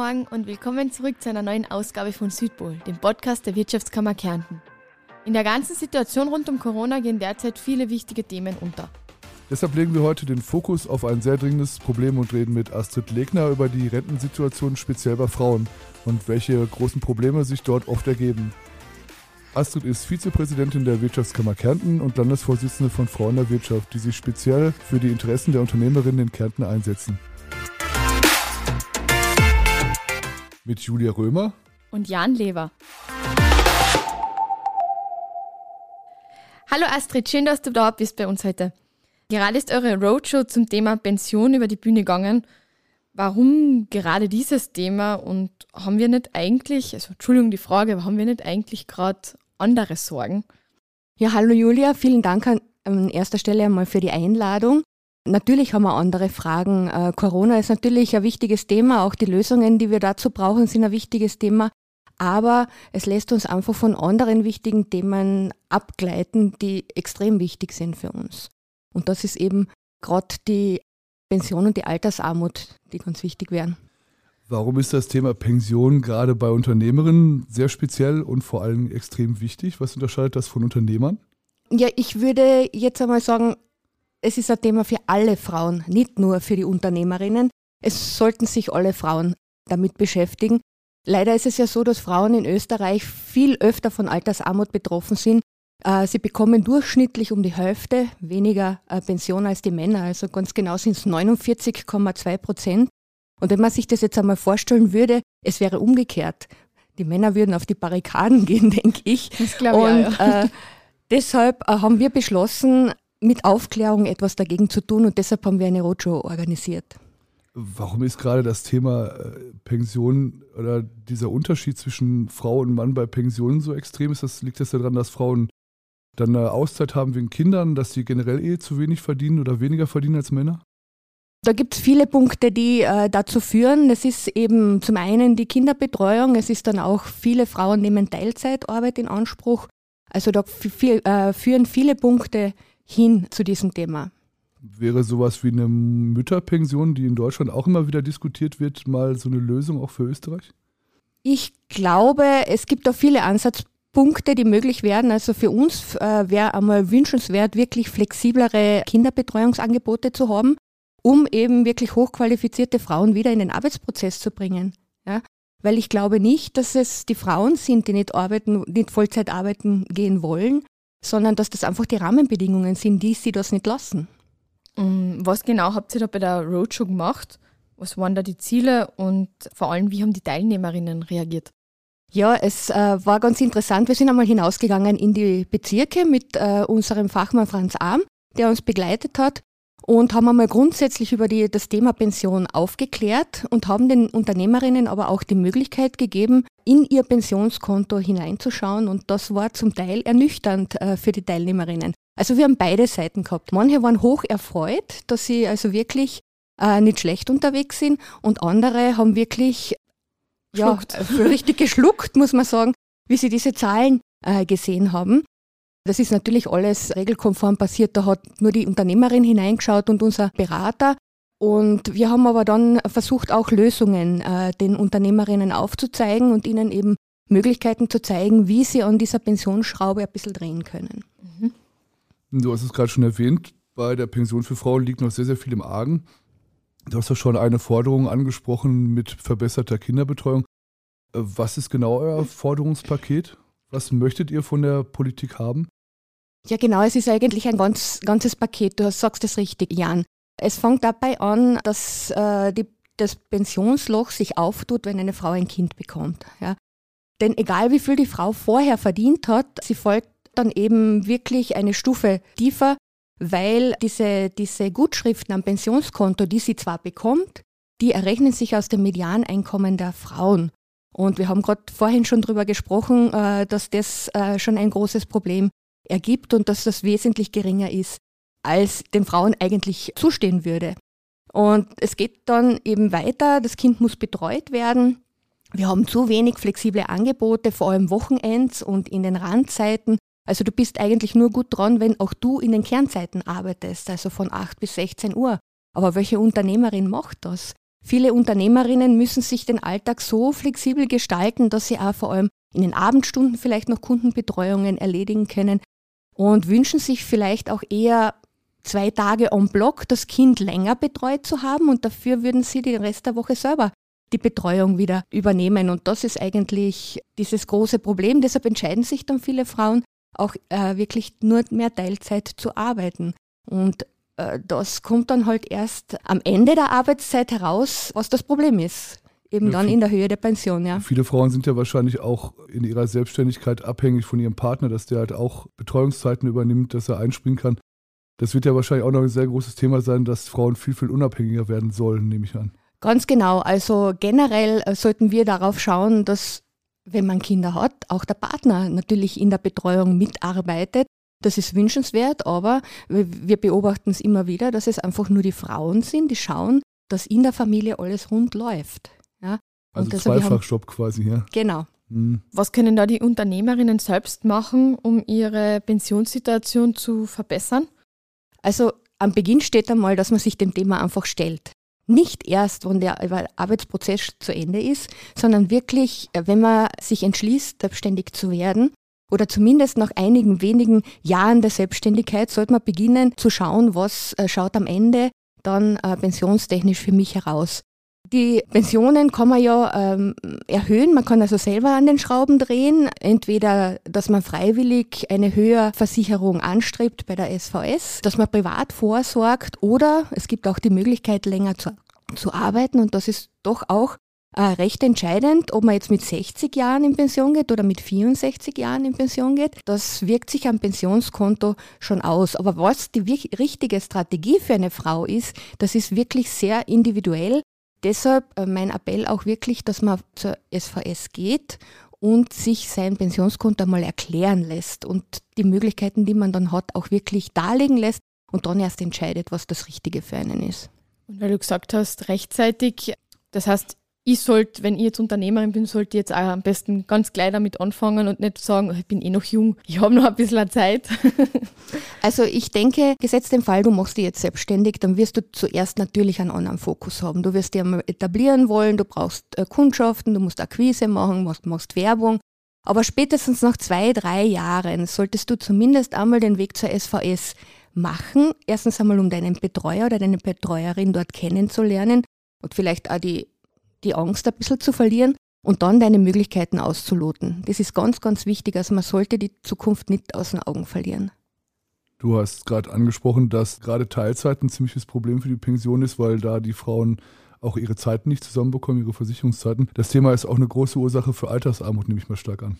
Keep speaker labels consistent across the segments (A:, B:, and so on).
A: Morgen und willkommen zurück zu einer neuen Ausgabe von Südpol, dem Podcast der Wirtschaftskammer Kärnten. In der ganzen Situation rund um Corona gehen derzeit viele wichtige Themen unter.
B: Deshalb legen wir heute den Fokus auf ein sehr dringendes Problem und reden mit Astrid Legner über die Rentensituation speziell bei Frauen und welche großen Probleme sich dort oft ergeben. Astrid ist Vizepräsidentin der Wirtschaftskammer Kärnten und Landesvorsitzende von Frauen der Wirtschaft, die sich speziell für die Interessen der Unternehmerinnen in Kärnten einsetzen. Mit Julia Römer
A: und Jan Lever. Hallo Astrid, schön, dass du da bist bei uns heute. Gerade ist eure Roadshow zum Thema Pension über die Bühne gegangen. Warum gerade dieses Thema und haben wir nicht eigentlich, also Entschuldigung die Frage, aber haben wir nicht eigentlich gerade andere Sorgen?
C: Ja, hallo Julia, vielen Dank an, an erster Stelle einmal für die Einladung. Natürlich haben wir andere Fragen. Äh, Corona ist natürlich ein wichtiges Thema. Auch die Lösungen, die wir dazu brauchen, sind ein wichtiges Thema. Aber es lässt uns einfach von anderen wichtigen Themen abgleiten, die extrem wichtig sind für uns. Und das ist eben gerade die Pension und die Altersarmut, die ganz wichtig wären.
B: Warum ist das Thema Pension gerade bei Unternehmerinnen sehr speziell und vor allem extrem wichtig? Was unterscheidet das von Unternehmern?
C: Ja, ich würde jetzt einmal sagen, es ist ein Thema für alle Frauen, nicht nur für die Unternehmerinnen. Es sollten sich alle Frauen damit beschäftigen. Leider ist es ja so, dass Frauen in Österreich viel öfter von Altersarmut betroffen sind. Äh, sie bekommen durchschnittlich um die Hälfte weniger äh, Pension als die Männer. Also ganz genau sind es 49,2 Prozent. Und wenn man sich das jetzt einmal vorstellen würde, es wäre umgekehrt. Die Männer würden auf die Barrikaden gehen, denke ich.
A: Das glaube ich. Und, auch, ja.
C: äh, deshalb äh, haben wir beschlossen, mit Aufklärung etwas dagegen zu tun und deshalb haben wir eine Roadshow organisiert.
B: Warum ist gerade das Thema äh, Pension oder dieser Unterschied zwischen Frau und Mann bei Pensionen so extrem ist? Das, liegt das daran, dass Frauen dann eine Auszeit haben wegen Kindern, dass sie generell eh zu wenig verdienen oder weniger verdienen als Männer?
C: Da gibt es viele Punkte, die äh, dazu führen. Es ist eben zum einen die Kinderbetreuung, es ist dann auch, viele Frauen nehmen Teilzeitarbeit in Anspruch. Also da äh, führen viele Punkte hin zu diesem Thema.
B: Wäre sowas wie eine Mütterpension, die in Deutschland auch immer wieder diskutiert wird, mal so eine Lösung auch für Österreich?
C: Ich glaube, es gibt da viele Ansatzpunkte, die möglich werden. Also für uns äh, wäre einmal wünschenswert, wirklich flexiblere Kinderbetreuungsangebote zu haben, um eben wirklich hochqualifizierte Frauen wieder in den Arbeitsprozess zu bringen. Ja? Weil ich glaube nicht, dass es die Frauen sind, die nicht arbeiten, nicht Vollzeit arbeiten gehen wollen, sondern dass das einfach die Rahmenbedingungen sind, die sie das nicht lassen.
A: Mm, was genau habt ihr da bei der Roadshow gemacht? Was waren da die Ziele und vor allem, wie haben die Teilnehmerinnen reagiert?
C: Ja, es äh, war ganz interessant. Wir sind einmal hinausgegangen in die Bezirke mit äh, unserem Fachmann Franz Arm, der uns begleitet hat und haben einmal grundsätzlich über die, das Thema Pension aufgeklärt und haben den Unternehmerinnen aber auch die Möglichkeit gegeben, in ihr Pensionskonto hineinzuschauen und das war zum Teil ernüchternd äh, für die Teilnehmerinnen. Also wir haben beide Seiten gehabt. Manche waren hoch erfreut, dass sie also wirklich äh, nicht schlecht unterwegs sind und andere haben wirklich ja, äh, richtig geschluckt, muss man sagen, wie sie diese Zahlen gesehen haben. Das ist natürlich alles regelkonform passiert. Da hat nur die Unternehmerin hineingeschaut und unser Berater. Und wir haben aber dann versucht, auch Lösungen äh, den Unternehmerinnen aufzuzeigen und ihnen eben Möglichkeiten zu zeigen, wie sie an dieser Pensionsschraube ein bisschen drehen können. Mhm.
B: Du hast es gerade schon erwähnt, bei der Pension für Frauen liegt noch sehr, sehr viel im Argen. Du hast ja schon eine Forderung angesprochen mit verbesserter Kinderbetreuung. Äh, was ist genau euer Forderungspaket? Was möchtet ihr von der Politik haben?
C: Ja, genau, es ist eigentlich ein ganz, ganzes Paket. Du sagst es richtig, Jan. Es fängt dabei an, dass äh, die, das Pensionsloch sich auftut, wenn eine Frau ein Kind bekommt. Ja. Denn egal wie viel die Frau vorher verdient hat, sie folgt dann eben wirklich eine Stufe tiefer, weil diese, diese Gutschriften am Pensionskonto, die sie zwar bekommt, die errechnen sich aus dem Medianeinkommen der Frauen. Und wir haben gerade vorhin schon darüber gesprochen, äh, dass das äh, schon ein großes Problem ergibt und dass das wesentlich geringer ist, als den Frauen eigentlich zustehen würde. Und es geht dann eben weiter, das Kind muss betreut werden. Wir haben zu wenig flexible Angebote, vor allem Wochenends und in den Randzeiten. Also du bist eigentlich nur gut dran, wenn auch du in den Kernzeiten arbeitest, also von 8 bis 16 Uhr. Aber welche Unternehmerin macht das? Viele Unternehmerinnen müssen sich den Alltag so flexibel gestalten, dass sie auch vor allem in den Abendstunden vielleicht noch Kundenbetreuungen erledigen können und wünschen sich vielleicht auch eher zwei Tage on Block das Kind länger betreut zu haben und dafür würden sie den Rest der Woche selber die Betreuung wieder übernehmen. Und das ist eigentlich dieses große Problem. Deshalb entscheiden sich dann viele Frauen auch äh, wirklich nur mehr Teilzeit zu arbeiten. Und äh, das kommt dann halt erst am Ende der Arbeitszeit heraus, was das Problem ist. Eben ja, dann in der Höhe der Pension, ja.
B: Viele Frauen sind ja wahrscheinlich auch in ihrer Selbstständigkeit abhängig von ihrem Partner, dass der halt auch Betreuungszeiten übernimmt, dass er einspringen kann. Das wird ja wahrscheinlich auch noch ein sehr großes Thema sein, dass Frauen viel, viel unabhängiger werden sollen, nehme ich an.
C: Ganz genau. Also generell äh, sollten wir darauf schauen, dass, wenn man Kinder hat, auch der Partner natürlich in der Betreuung mitarbeitet. Das ist wünschenswert, aber wir beobachten es immer wieder, dass es einfach nur die Frauen sind, die schauen, dass in der Familie alles rund läuft. Ja?
B: Also Zweifachjob quasi, ja.
C: Genau.
A: Mhm. Was können da die Unternehmerinnen selbst machen, um ihre Pensionssituation zu verbessern?
C: Also am Beginn steht einmal, dass man sich dem Thema einfach stellt. Nicht erst, wenn der Arbeitsprozess zu Ende ist, sondern wirklich, wenn man sich entschließt, selbstständig zu werden oder zumindest nach einigen wenigen Jahren der Selbstständigkeit sollte man beginnen zu schauen, was äh, schaut am Ende dann äh, pensionstechnisch für mich heraus. Die Pensionen kann man ja ähm, erhöhen, man kann also selber an den Schrauben drehen, entweder, dass man freiwillig eine Höherversicherung anstrebt bei der SVS, dass man privat vorsorgt oder es gibt auch die Möglichkeit, länger zu, zu arbeiten und das ist doch auch äh, recht entscheidend, ob man jetzt mit 60 Jahren in Pension geht oder mit 64 Jahren in Pension geht. Das wirkt sich am Pensionskonto schon aus. Aber was die richtige Strategie für eine Frau ist, das ist wirklich sehr individuell. Deshalb äh, mein Appell auch wirklich, dass man zur SVS geht und sich sein Pensionskonto einmal erklären lässt und die Möglichkeiten, die man dann hat, auch wirklich darlegen lässt und dann erst entscheidet, was das Richtige für einen ist.
A: Und weil du gesagt hast, rechtzeitig, das heißt, ich sollte, wenn ich jetzt Unternehmerin bin, sollte ich jetzt auch am besten ganz gleich damit anfangen und nicht sagen, ich bin eh noch jung, ich habe noch ein bisschen Zeit.
C: also ich denke, gesetzt den Fall, du machst dich jetzt selbstständig, dann wirst du zuerst natürlich einen anderen Fokus haben. Du wirst dich einmal etablieren wollen, du brauchst äh, Kundschaften, du musst Akquise machen, machst, machst Werbung. Aber spätestens nach zwei, drei Jahren solltest du zumindest einmal den Weg zur SVS machen. Erstens einmal, um deinen Betreuer oder deine Betreuerin dort kennenzulernen und vielleicht auch die die Angst ein bisschen zu verlieren und dann deine Möglichkeiten auszuloten. Das ist ganz, ganz wichtig. Also man sollte die Zukunft nicht aus den Augen verlieren.
B: Du hast gerade angesprochen, dass gerade Teilzeit ein ziemliches Problem für die Pension ist, weil da die Frauen auch ihre Zeiten nicht zusammenbekommen, ihre Versicherungszeiten. Das Thema ist auch eine große Ursache für Altersarmut, nehme ich mal stark an.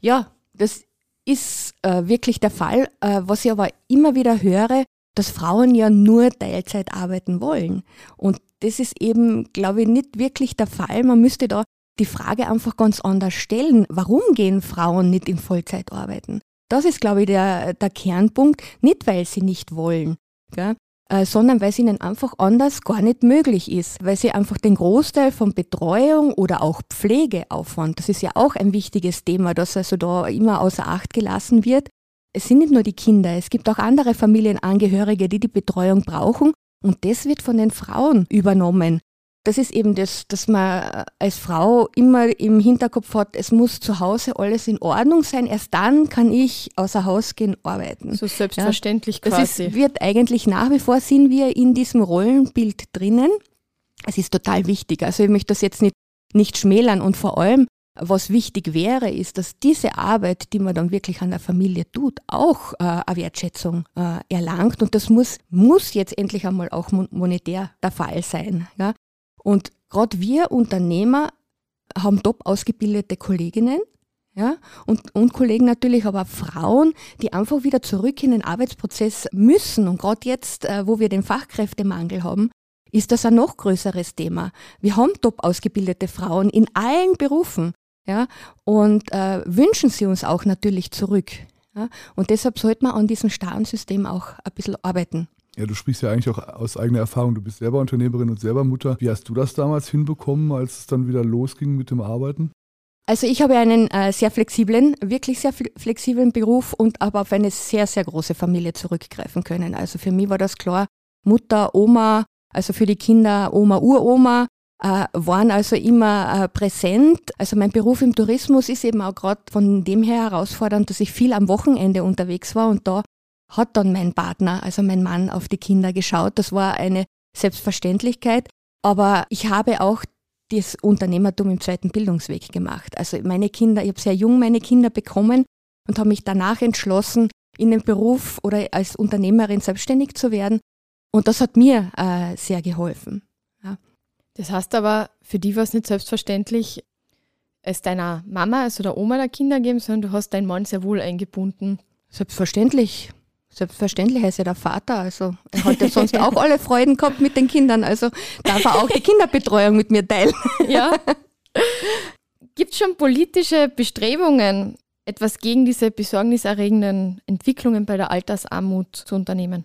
C: Ja, das ist äh, wirklich der Fall. Äh, was ich aber immer wieder höre, dass Frauen ja nur Teilzeit arbeiten wollen. Und das ist eben, glaube ich, nicht wirklich der Fall. Man müsste da die Frage einfach ganz anders stellen. Warum gehen Frauen nicht in Vollzeit arbeiten? Das ist, glaube ich, der, der Kernpunkt. Nicht, weil sie nicht wollen, gell? Äh, sondern weil es ihnen einfach anders gar nicht möglich ist. Weil sie einfach den Großteil von Betreuung oder auch Pflegeaufwand, das ist ja auch ein wichtiges Thema, das also da immer außer Acht gelassen wird. Es sind nicht nur die Kinder, es gibt auch andere Familienangehörige, die die Betreuung brauchen und das wird von den Frauen übernommen. Das ist eben das, dass man als Frau immer im Hinterkopf hat, es muss zu Hause alles in Ordnung sein. Erst dann kann ich außer Haus gehen arbeiten.
A: So selbstverständlich
C: ja, quasi. Das ist, wird eigentlich nach wie vor sind wir in diesem Rollenbild drinnen. Es ist total wichtig. Also ich möchte das jetzt nicht, nicht schmälern und vor allem was wichtig wäre, ist, dass diese Arbeit, die man dann wirklich an der Familie tut, auch äh, eine Wertschätzung äh, erlangt. Und das muss, muss jetzt endlich einmal auch monetär der Fall sein. Ja? Und gerade wir Unternehmer haben top ausgebildete Kolleginnen, ja, und, und Kollegen natürlich, aber Frauen, die einfach wieder zurück in den Arbeitsprozess müssen. Und gerade jetzt, äh, wo wir den Fachkräftemangel haben, ist das ein noch größeres Thema. Wir haben top ausgebildete Frauen in allen Berufen ja, und äh, wünschen sie uns auch natürlich zurück. Ja, und deshalb sollte man an diesem starren System auch ein bisschen arbeiten.
B: Ja, du sprichst ja eigentlich auch aus eigener Erfahrung. Du bist selber Unternehmerin und selber Mutter. Wie hast du das damals hinbekommen, als es dann wieder losging mit dem Arbeiten?
C: Also ich habe einen äh, sehr flexiblen, wirklich sehr flexiblen Beruf und aber auf eine sehr, sehr große Familie zurückgreifen können. Also für mich war das klar, Mutter, Oma, also für die Kinder Oma, Uroma, äh, waren also immer äh, präsent. Also mein Beruf im Tourismus ist eben auch gerade von dem her herausfordernd, dass ich viel am Wochenende unterwegs war und da hat dann mein Partner, also mein Mann, auf die Kinder geschaut. Das war eine Selbstverständlichkeit. Aber ich habe auch das Unternehmertum im zweiten Bildungsweg gemacht. Also meine Kinder, ich habe sehr jung meine Kinder bekommen und habe mich danach entschlossen, in den Beruf oder als Unternehmerin selbstständig zu werden. Und das hat mir äh, sehr geholfen.
A: Das heißt aber, für die war es nicht selbstverständlich, es deiner Mama, also der Oma der Kinder geben, sondern du hast deinen Mann sehr wohl eingebunden.
C: Selbstverständlich. Selbstverständlich, er ist ja der Vater, also er hat ja sonst auch alle Freuden gehabt mit den Kindern, also darf er auch die Kinderbetreuung mit mir teilen.
A: Ja. Gibt es schon politische Bestrebungen, etwas gegen diese besorgniserregenden Entwicklungen bei der Altersarmut zu unternehmen?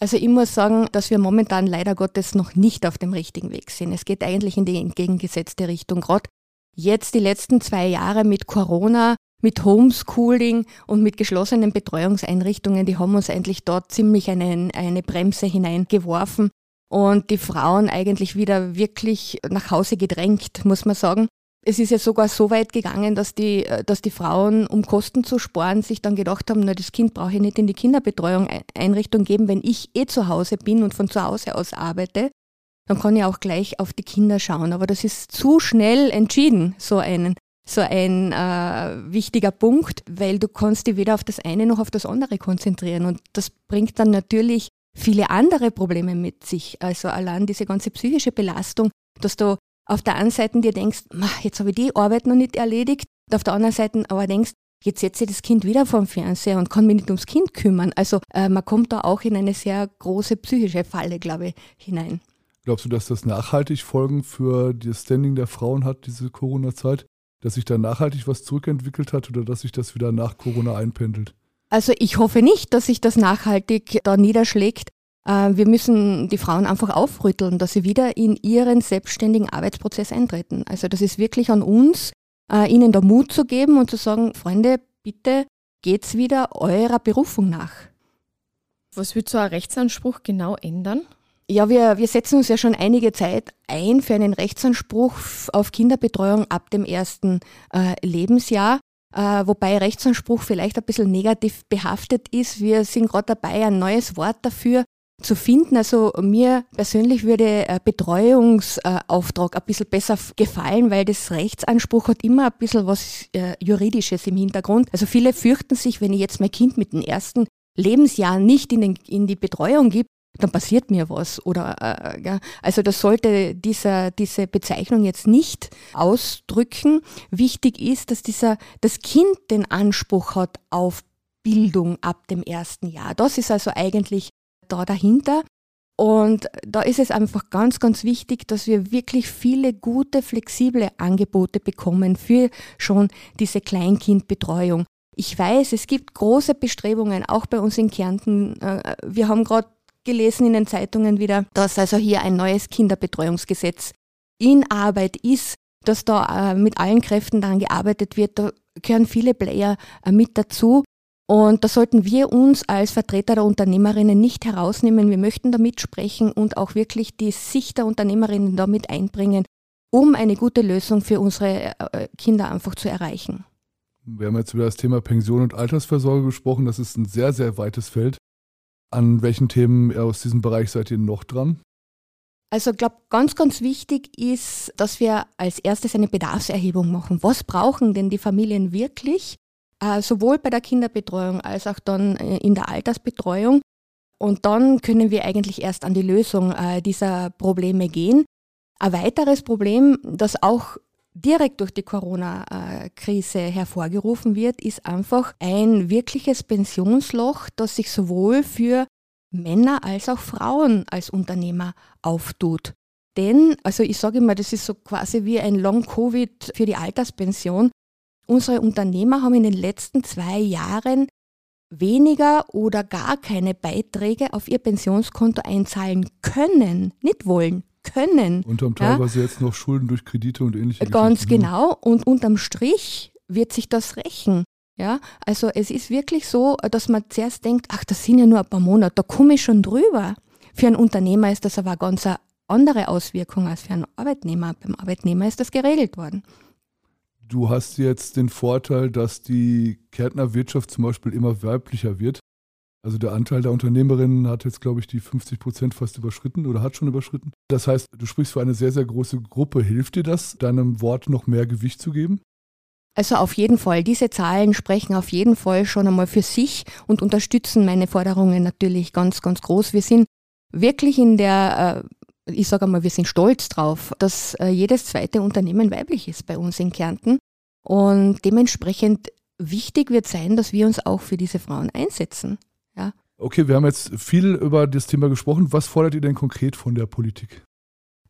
C: Also ich muss sagen, dass wir momentan leider Gottes noch nicht auf dem richtigen Weg sind. Es geht eigentlich in die entgegengesetzte Richtung. Gerade jetzt die letzten zwei Jahre mit Corona mit Homeschooling und mit geschlossenen Betreuungseinrichtungen, die haben uns eigentlich dort ziemlich eine, eine Bremse hineingeworfen und die Frauen eigentlich wieder wirklich nach Hause gedrängt, muss man sagen. Es ist ja sogar so weit gegangen, dass die, dass die Frauen, um Kosten zu sparen, sich dann gedacht haben, na, das Kind brauche ich nicht in die Kinderbetreuung Einrichtung geben, wenn ich eh zu Hause bin und von zu Hause aus arbeite, dann kann ich auch gleich auf die Kinder schauen. Aber das ist zu schnell entschieden, so einen so ein äh, wichtiger Punkt, weil du kannst dich weder auf das eine noch auf das andere konzentrieren. Und das bringt dann natürlich viele andere Probleme mit sich. Also allein diese ganze psychische Belastung, dass du auf der einen Seite dir denkst, jetzt habe ich die Arbeit noch nicht erledigt, und auf der anderen Seite aber denkst, jetzt setze ich das Kind wieder vorm Fernseher und kann mich nicht ums Kind kümmern. Also äh, man kommt da auch in eine sehr große psychische Falle, glaube ich, hinein.
B: Glaubst du, dass das nachhaltig Folgen für das Standing der Frauen hat, diese Corona-Zeit? dass sich da nachhaltig was zurückentwickelt hat oder dass sich das wieder nach Corona einpendelt?
C: Also ich hoffe nicht, dass sich das nachhaltig da niederschlägt. Äh, wir müssen die Frauen einfach aufrütteln, dass sie wieder in ihren selbstständigen Arbeitsprozess eintreten. Also das ist wirklich an uns, äh, ihnen da Mut zu geben und zu sagen, Freunde, bitte geht's wieder eurer Berufung nach.
A: Was wird so ein Rechtsanspruch genau ändern?
C: Ja, wir, wir setzen uns ja schon einige Zeit ein für einen Rechtsanspruch auf Kinderbetreuung ab dem ersten äh, Lebensjahr. Äh, wobei Rechtsanspruch vielleicht ein bisschen negativ behaftet ist. Wir sind gerade dabei, ein neues Wort dafür zu finden. Also mir persönlich würde äh, Betreuungsauftrag ein bisschen besser gefallen, weil das Rechtsanspruch hat immer ein bisschen was äh, Juridisches im Hintergrund. Also viele fürchten sich, wenn ich jetzt mein Kind mit den ersten Lebensjahren nicht in, den, in die Betreuung gebe, dann passiert mir was. Oder äh, ja, also das sollte dieser, diese Bezeichnung jetzt nicht ausdrücken. Wichtig ist, dass dieser, das Kind den Anspruch hat auf Bildung ab dem ersten Jahr. Das ist also eigentlich da dahinter. Und da ist es einfach ganz, ganz wichtig, dass wir wirklich viele gute, flexible Angebote bekommen für schon diese Kleinkindbetreuung. Ich weiß, es gibt große Bestrebungen, auch bei uns in Kärnten. Äh, wir haben gerade gelesen in den Zeitungen wieder, dass also hier ein neues Kinderbetreuungsgesetz in Arbeit ist, dass da äh, mit allen Kräften daran gearbeitet wird. Da gehören viele Player äh, mit dazu. Und da sollten wir uns als Vertreter der Unternehmerinnen nicht herausnehmen. Wir möchten da mitsprechen und auch wirklich die Sicht der Unternehmerinnen da mit einbringen, um eine gute Lösung für unsere äh, Kinder einfach zu erreichen.
B: Wir haben jetzt über das Thema Pension und Altersversorgung gesprochen. Das ist ein sehr, sehr weites Feld. An welchen Themen aus diesem Bereich seid ihr noch dran?
C: Also ich glaube, ganz, ganz wichtig ist, dass wir als erstes eine Bedarfserhebung machen. Was brauchen denn die Familien wirklich? Äh, sowohl bei der Kinderbetreuung als auch dann äh, in der Altersbetreuung. Und dann können wir eigentlich erst an die Lösung äh, dieser Probleme gehen. Ein weiteres Problem, das auch direkt durch die Corona-Krise hervorgerufen wird, ist einfach ein wirkliches Pensionsloch, das sich sowohl für Männer als auch Frauen als Unternehmer auftut. Denn, also ich sage immer, das ist so quasi wie ein Long-Covid für die Alterspension. Unsere Unternehmer haben in den letzten zwei Jahren weniger oder gar keine Beiträge auf ihr Pensionskonto einzahlen können, nicht wollen, können.
B: Und haben teilweise ja? jetzt noch Schulden durch Kredite und ähnliche
C: Ganz genau. Und unterm Strich wird sich das rächen. Ja, also es ist wirklich so, dass man zuerst denkt, ach, das sind ja nur ein paar Monate, da komme ich schon drüber. Für einen Unternehmer ist das aber eine ganz andere Auswirkung als für einen Arbeitnehmer. Beim Arbeitnehmer ist das geregelt worden.
B: Du hast jetzt den Vorteil, dass die Kärntner zum Beispiel immer weiblicher wird. Also der Anteil der Unternehmerinnen hat jetzt, glaube ich, die 50 Prozent fast überschritten oder hat schon überschritten. Das heißt, du sprichst für eine sehr, sehr große Gruppe. Hilft dir das, deinem Wort noch mehr Gewicht zu geben?
C: Also auf jeden Fall. Diese Zahlen sprechen auf jeden Fall schon einmal für sich und unterstützen meine Forderungen natürlich ganz, ganz groß. Wir sind wirklich in der, äh, ich sage einmal, wir sind stolz drauf, dass äh, jedes zweite Unternehmen weiblich ist bei uns in Kärnten. Und dementsprechend wichtig wird sein, dass wir uns auch für diese Frauen einsetzen. Ja.
B: Okay, wir haben jetzt viel über das Thema gesprochen. Was fordert ihr denn konkret von der Politik?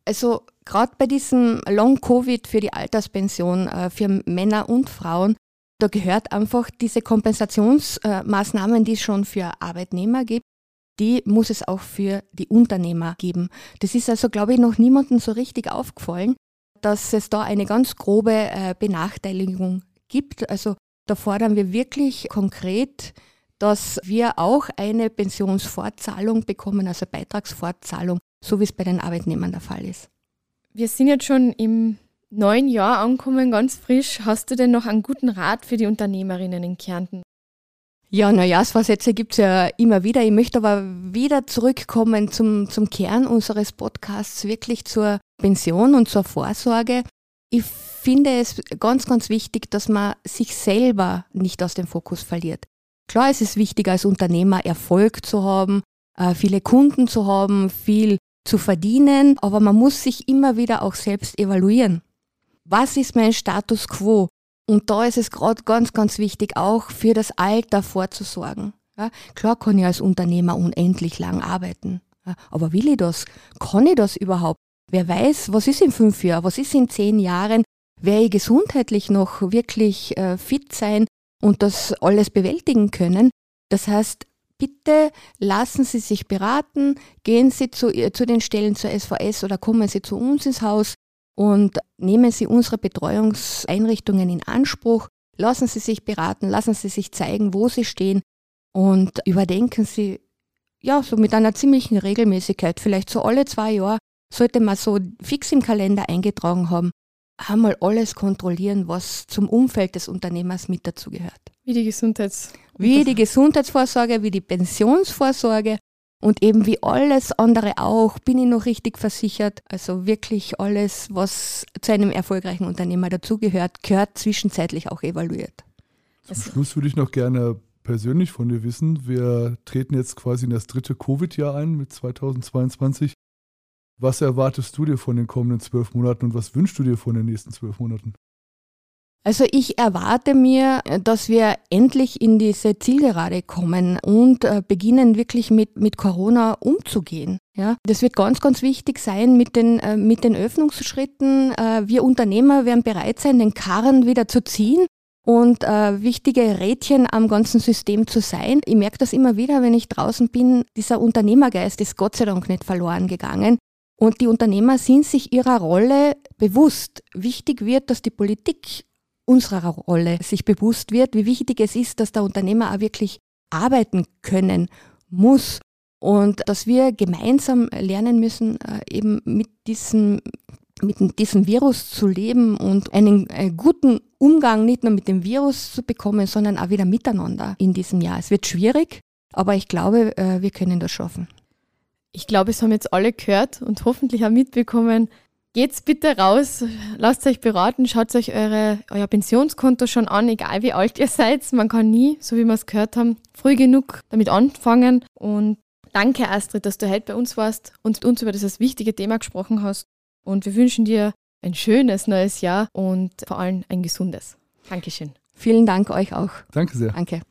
C: Also gerade bei diesem Long-Covid für die Alterspension äh, für Männer und Frauen, da gehört einfach diese Kompensationsmaßnahmen, die es schon für Arbeitnehmer gibt, die muss es auch für die Unternehmer geben. Das ist also, glaube ich, noch niemandem so richtig aufgefallen, dass es da eine ganz grobe äh, Benachteiligung gibt. Also da fordern wir wirklich konkret, dass wir auch eine Pensionsfortzahlung bekommen, also Beitragsfortzahlung, so wie es bei den Arbeitnehmern der Fall ist.
A: Wir sind jetzt schon im neuen Jahr angekommen, ganz frisch. Hast du denn noch einen guten Rat für die Unternehmerinnen in Kärnten?
C: Ja, Neujahrsvorsätze gibt es ja immer wieder. Ich möchte aber wieder zurückkommen zum, zum Kern unseres Podcasts, wirklich zur Pension und zur Vorsorge. Ich finde es ganz, ganz wichtig, dass man sich selber nicht aus dem Fokus verliert. Klar, es ist wichtig, als Unternehmer Erfolg zu haben, äh, viele Kunden zu haben, viel zu verdienen, aber man muss sich immer wieder auch selbst evaluieren. Was ist mein Status quo? Und da ist es gerade ganz, ganz wichtig, auch für das Alter vorzusorgen. Ja, klar kann ich als Unternehmer unendlich lang arbeiten. Ja, aber will ich das? Kann ich das überhaupt? Wer weiß, was ist in fünf Jahren, was ist in zehn Jahren? Werde ich gesundheitlich noch wirklich äh, fit sein und das alles bewältigen können? Das heißt, bitte lassen Sie sich beraten, gehen Sie zu, zu den Stellen zur SVS oder kommen Sie zu uns ins Haus und nehmen Sie unsere Betreuungseinrichtungen in Anspruch, lassen Sie sich beraten, lassen Sie sich zeigen, wo Sie stehen und überdenken Sie, ja, so mit einer ziemlichen Regelmäßigkeit, vielleicht so alle zwei Jahre, sollte man so fix im Kalender eingetragen haben, einmal alles kontrollieren, was zum Umfeld des Unternehmers mit dazugehört.
A: Wie die Gesundheits
C: wie die Gesundheitsvorsorge, wie die Pensionsvorsorge und eben wie alles andere auch, bin ich noch richtig versichert. Also wirklich alles, was zu einem erfolgreichen Unternehmer dazugehört, gehört zwischenzeitlich auch evaluiert.
B: Zum Schluss würde ich noch gerne persönlich von dir wissen. Wir treten jetzt quasi in das dritte Covid-Jahr ein mit 2022. Was erwartest du dir von den kommenden zwölf Monaten und was wünschst du dir von den nächsten zwölf Monaten?
C: Also ich erwarte mir, dass wir endlich in diese Zielgerade kommen und äh, beginnen wirklich mit, mit Corona umzugehen. Ja, das wird ganz, ganz wichtig sein mit den, äh, mit den Öffnungsschritten. Äh, wir Unternehmer werden bereit sein, den Karren wieder zu ziehen und äh, wichtige Rädchen am ganzen System zu sein. Ich merke das immer wieder, wenn ich draußen bin. Dieser Unternehmergeist ist Gott sei Dank nicht verloren gegangen. Und die Unternehmer sind sich ihrer Rolle bewusst. Wichtig wird, dass die Politik unserer Rolle sich bewusst wird, wie wichtig es ist, dass der Unternehmer auch wirklich arbeiten können muss und dass wir gemeinsam lernen müssen, äh, eben mit diesem mit diesem Virus zu leben und einen, einen, guten Umgang nicht nur mit dem Virus zu bekommen, sondern auch wieder miteinander in diesem Jahr. Es wird schwierig, aber ich glaube, äh, wir können das schaffen.
A: Ich glaube, es haben jetzt alle gehört und hoffentlich auch mitbekommen, Geht's bitte raus, lasst euch beraten, schaut euch eure, euer Pensionskonto schon an, egal wie alt ihr seid. Man kann nie, so wie wir es gehört haben, früh genug damit anfangen. Und danke, Astrid, dass du heute bei uns warst und mit uns über dieses wichtige Thema gesprochen hast. Und wir wünschen dir ein schönes neues Jahr und vor allem ein gesundes. Dankeschön.
C: Vielen Dank euch auch.
B: Danke sehr.
C: Danke.